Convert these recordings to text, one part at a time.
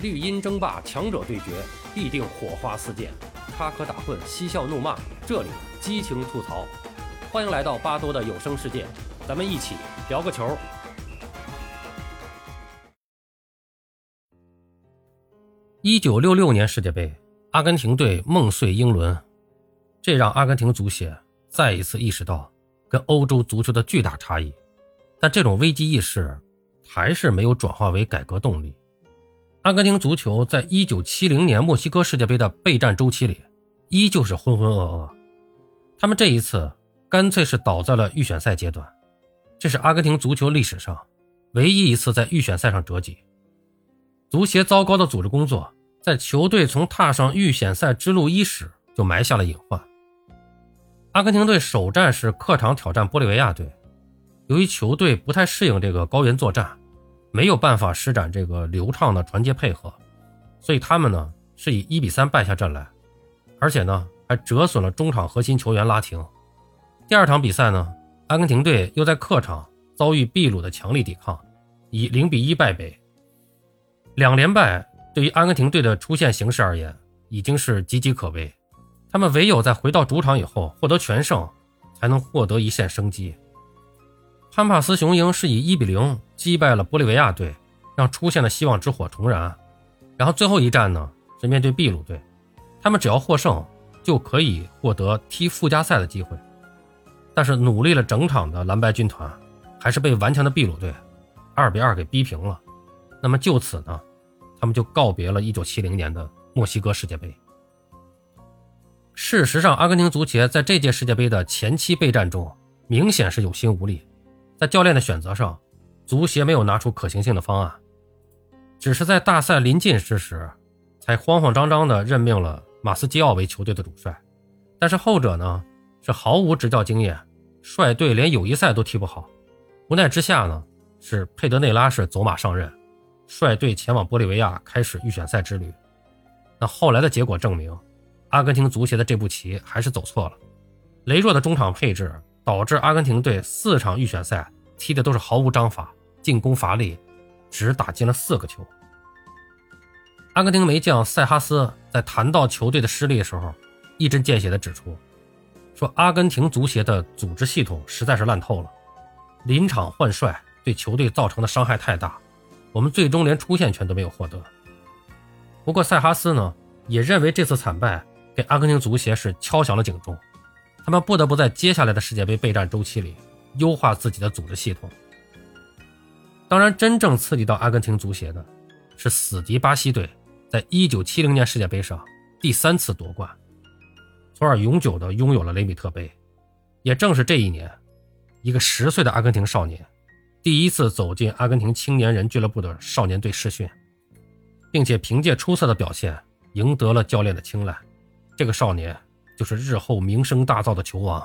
绿茵争霸，强者对决，必定火花四溅，插科打诨，嬉笑怒骂，这里激情吐槽。欢迎来到巴多的有声世界，咱们一起聊个球。一九六六年世界杯，阿根廷队梦碎英伦，这让阿根廷足协再一次意识到跟欧洲足球的巨大差异，但这种危机意识还是没有转化为改革动力。阿根廷足球在一九七零年墨西哥世界杯的备战周期里，依旧是浑浑噩噩。他们这一次干脆是倒在了预选赛阶段，这是阿根廷足球历史上唯一一次在预选赛上折戟。足协糟糕的组织工作，在球队从踏上预选赛之路伊始就埋下了隐患。阿根廷队首战是客场挑战玻利维亚队，由于球队不太适应这个高原作战。没有办法施展这个流畅的传接配合，所以他们呢是以一比三败下阵来，而且呢还折损了中场核心球员拉廷。第二场比赛呢，阿根廷队又在客场遭遇秘鲁的强力抵抗，以零比一败北。两连败对于阿根廷队的出线形势而言已经是岌岌可危，他们唯有在回到主场以后获得全胜，才能获得一线生机。潘帕斯雄鹰是以一比零击败了玻利维亚队，让出现的希望之火重燃。然后最后一战呢是面对秘鲁队，他们只要获胜就可以获得踢附加赛的机会。但是努力了整场的蓝白军团还是被顽强的秘鲁队二比二给逼平了。那么就此呢，他们就告别了1970年的墨西哥世界杯。事实上，阿根廷足协在这届世界杯的前期备战中明显是有心无力。在教练的选择上，足协没有拿出可行性的方案，只是在大赛临近之时，才慌慌张张地任命了马斯基奥为球队的主帅。但是后者呢，是毫无执教经验，率队连友谊赛都踢不好。无奈之下呢，是佩德内拉是走马上任，率队前往玻利维亚开始预选赛之旅。那后来的结果证明，阿根廷足协的这步棋还是走错了，羸弱的中场配置。导致阿根廷队四场预选赛踢的都是毫无章法，进攻乏力，只打进了四个球。阿根廷门将塞哈斯在谈到球队的失利的时候，一针见血地指出，说阿根廷足协的组织系统实在是烂透了，临场换帅对球队造成的伤害太大，我们最终连出线权都没有获得。不过塞哈斯呢，也认为这次惨败给阿根廷足协是敲响了警钟。他们不得不在接下来的世界杯备战周期里优化自己的组织系统。当然，真正刺激到阿根廷足协的，是死敌巴西队在1970年世界杯上第三次夺冠，从而永久的拥有了雷米特杯。也正是这一年，一个十岁的阿根廷少年第一次走进阿根廷青年人俱乐部的少年队试训，并且凭借出色的表现赢得了教练的青睐。这个少年。就是日后名声大噪的球王，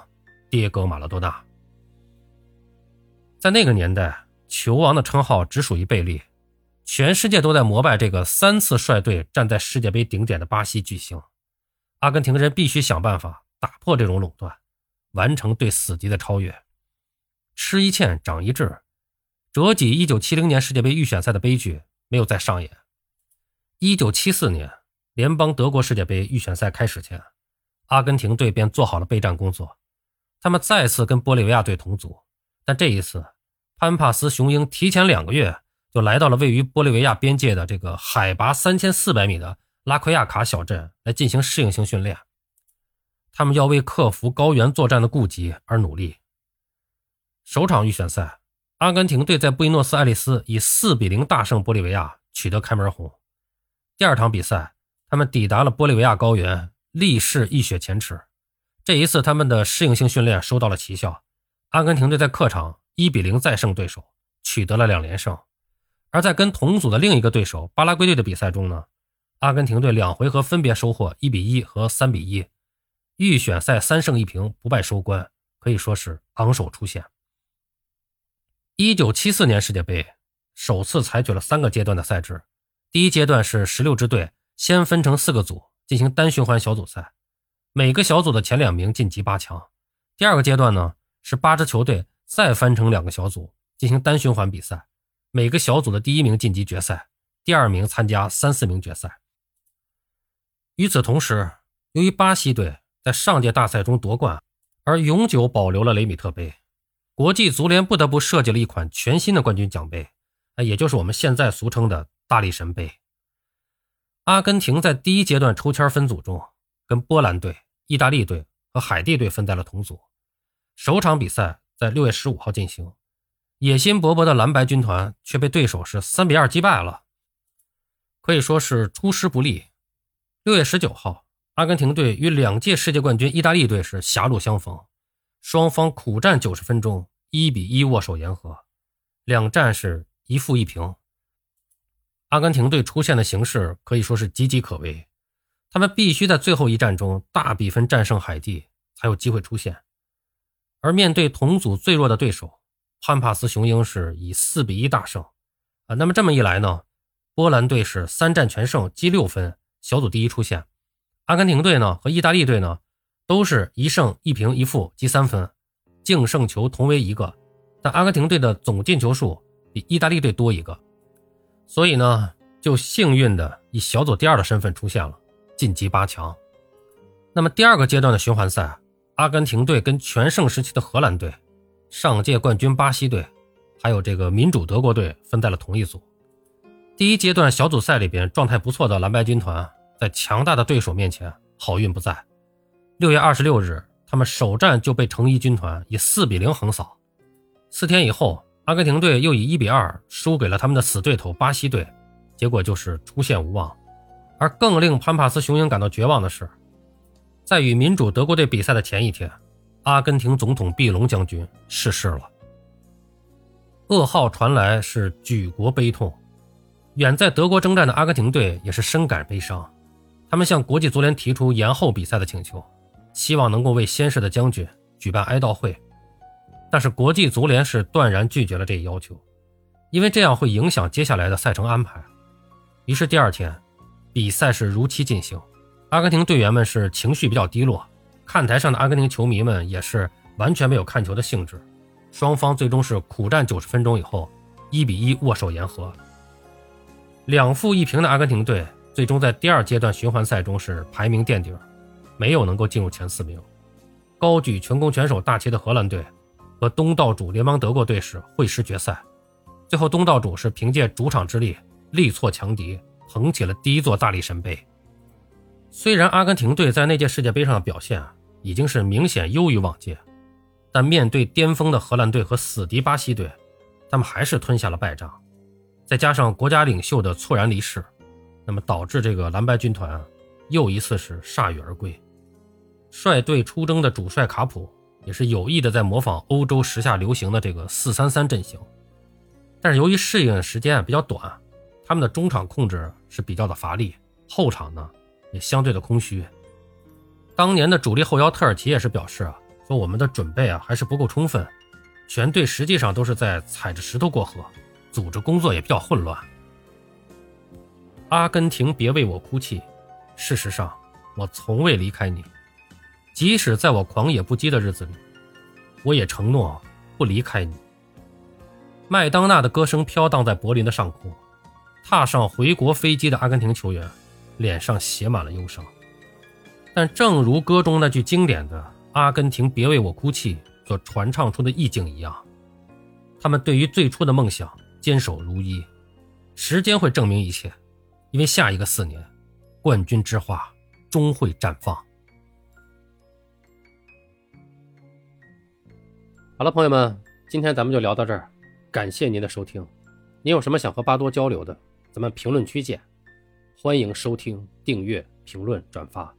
迭戈·马拉多纳。在那个年代，球王的称号只属于贝利，全世界都在膜拜这个三次率队站在世界杯顶点的巴西巨星。阿根廷人必须想办法打破这种垄断，完成对死敌的超越。吃一堑长一智，折戟1970年世界杯预选赛的悲剧没有再上演。1974年联邦德国世界杯预选赛开始前。阿根廷队便做好了备战工作，他们再次跟玻利维亚队同组，但这一次，潘帕斯雄鹰提前两个月就来到了位于玻利维亚边界的这个海拔三千四百米的拉奎亚卡小镇来进行适应性训练。他们要为克服高原作战的顾忌而努力。首场预选赛，阿根廷队在布宜诺斯艾利斯以四比零大胜玻利维亚，取得开门红。第二场比赛，他们抵达了玻利维亚高原。力士一雪前耻，这一次他们的适应性训练收到了奇效。阿根廷队在客场一比零再胜对手，取得了两连胜。而在跟同组的另一个对手巴拉圭队的比赛中呢，阿根廷队两回合分别收获一比一和三比一，预选赛三胜一平不败收官，可以说是昂首出线。一九七四年世界杯首次采取了三个阶段的赛制，第一阶段是十六支队先分成四个组。进行单循环小组赛，每个小组的前两名晋级八强。第二个阶段呢，是八支球队再分成两个小组进行单循环比赛，每个小组的第一名晋级决赛，第二名参加三四名决赛。与此同时，由于巴西队在上届大赛中夺冠，而永久保留了雷米特杯，国际足联不得不设计了一款全新的冠军奖杯，也就是我们现在俗称的大力神杯。阿根廷在第一阶段抽签分组中，跟波兰队、意大利队和海地队分在了同组。首场比赛在六月十五号进行，野心勃勃的蓝白军团却被对手是三比二击败了，可以说是出师不利。六月十九号，阿根廷队与两届世界冠军意大利队是狭路相逢，双方苦战九十分钟，一比一握手言和，两战是一负一平。阿根廷队出现的形势可以说是岌岌可危，他们必须在最后一战中大比分战胜海地，才有机会出线。而面对同组最弱的对手，潘帕斯雄鹰是以四比一大胜。啊，那么这么一来呢，波兰队是三战全胜，积六分，小组第一出线。阿根廷队呢和意大利队呢都是一胜一平一负，积三分，净胜球同为一个，但阿根廷队的总进球数比意大利队多一个。所以呢，就幸运的以小组第二的身份出现了，晋级八强。那么第二个阶段的循环赛，阿根廷队跟全盛时期的荷兰队、上届冠军巴西队，还有这个民主德国队分在了同一组。第一阶段小组赛里边状态不错的蓝白军团，在强大的对手面前好运不在。六月二十六日，他们首战就被橙衣军团以四比零横扫。四天以后。阿根廷队又以一比二输给了他们的死对头巴西队，结果就是出线无望。而更令潘帕斯雄鹰感到绝望的是，在与民主德国队比赛的前一天，阿根廷总统毕隆将军逝世了。噩耗传来是举国悲痛，远在德国征战的阿根廷队也是深感悲伤，他们向国际足联提出延后比赛的请求，希望能够为先逝的将军举办哀悼会。但是国际足联是断然拒绝了这一要求，因为这样会影响接下来的赛程安排。于是第二天，比赛是如期进行。阿根廷队员们是情绪比较低落，看台上的阿根廷球迷们也是完全没有看球的兴致。双方最终是苦战九十分钟以后，一比一握手言和。两负一平的阿根廷队最终在第二阶段循环赛中是排名垫底，没有能够进入前四名。高举全攻全守大旗的荷兰队。和东道主联邦德国队是会师决赛，最后东道主是凭借主场之力力挫强敌，捧起了第一座大力神杯。虽然阿根廷队在那届世界杯上的表现啊已经是明显优于往届，但面对巅峰的荷兰队和死敌巴西队，他们还是吞下了败仗。再加上国家领袖的猝然离世，那么导致这个蓝白军团啊又一次是铩羽而归。率队出征的主帅卡普。也是有意的在模仿欧洲时下流行的这个四三三阵型，但是由于适应的时间比较短，他们的中场控制是比较的乏力，后场呢也相对的空虚。当年的主力后腰特尔奇也是表示啊，说我们的准备啊还是不够充分，全队实际上都是在踩着石头过河，组织工作也比较混乱。阿根廷，别为我哭泣，事实上我从未离开你。即使在我狂野不羁的日子里，我也承诺不离开你。麦当娜的歌声飘荡在柏林的上空，踏上回国飞机的阿根廷球员脸上写满了忧伤。但正如歌中那句经典的“阿根廷，别为我哭泣”所传唱出的意境一样，他们对于最初的梦想坚守如一。时间会证明一切，因为下一个四年，冠军之花终会绽放。好了，朋友们，今天咱们就聊到这儿，感谢您的收听。您有什么想和巴多交流的，咱们评论区见。欢迎收听、订阅、评论、转发。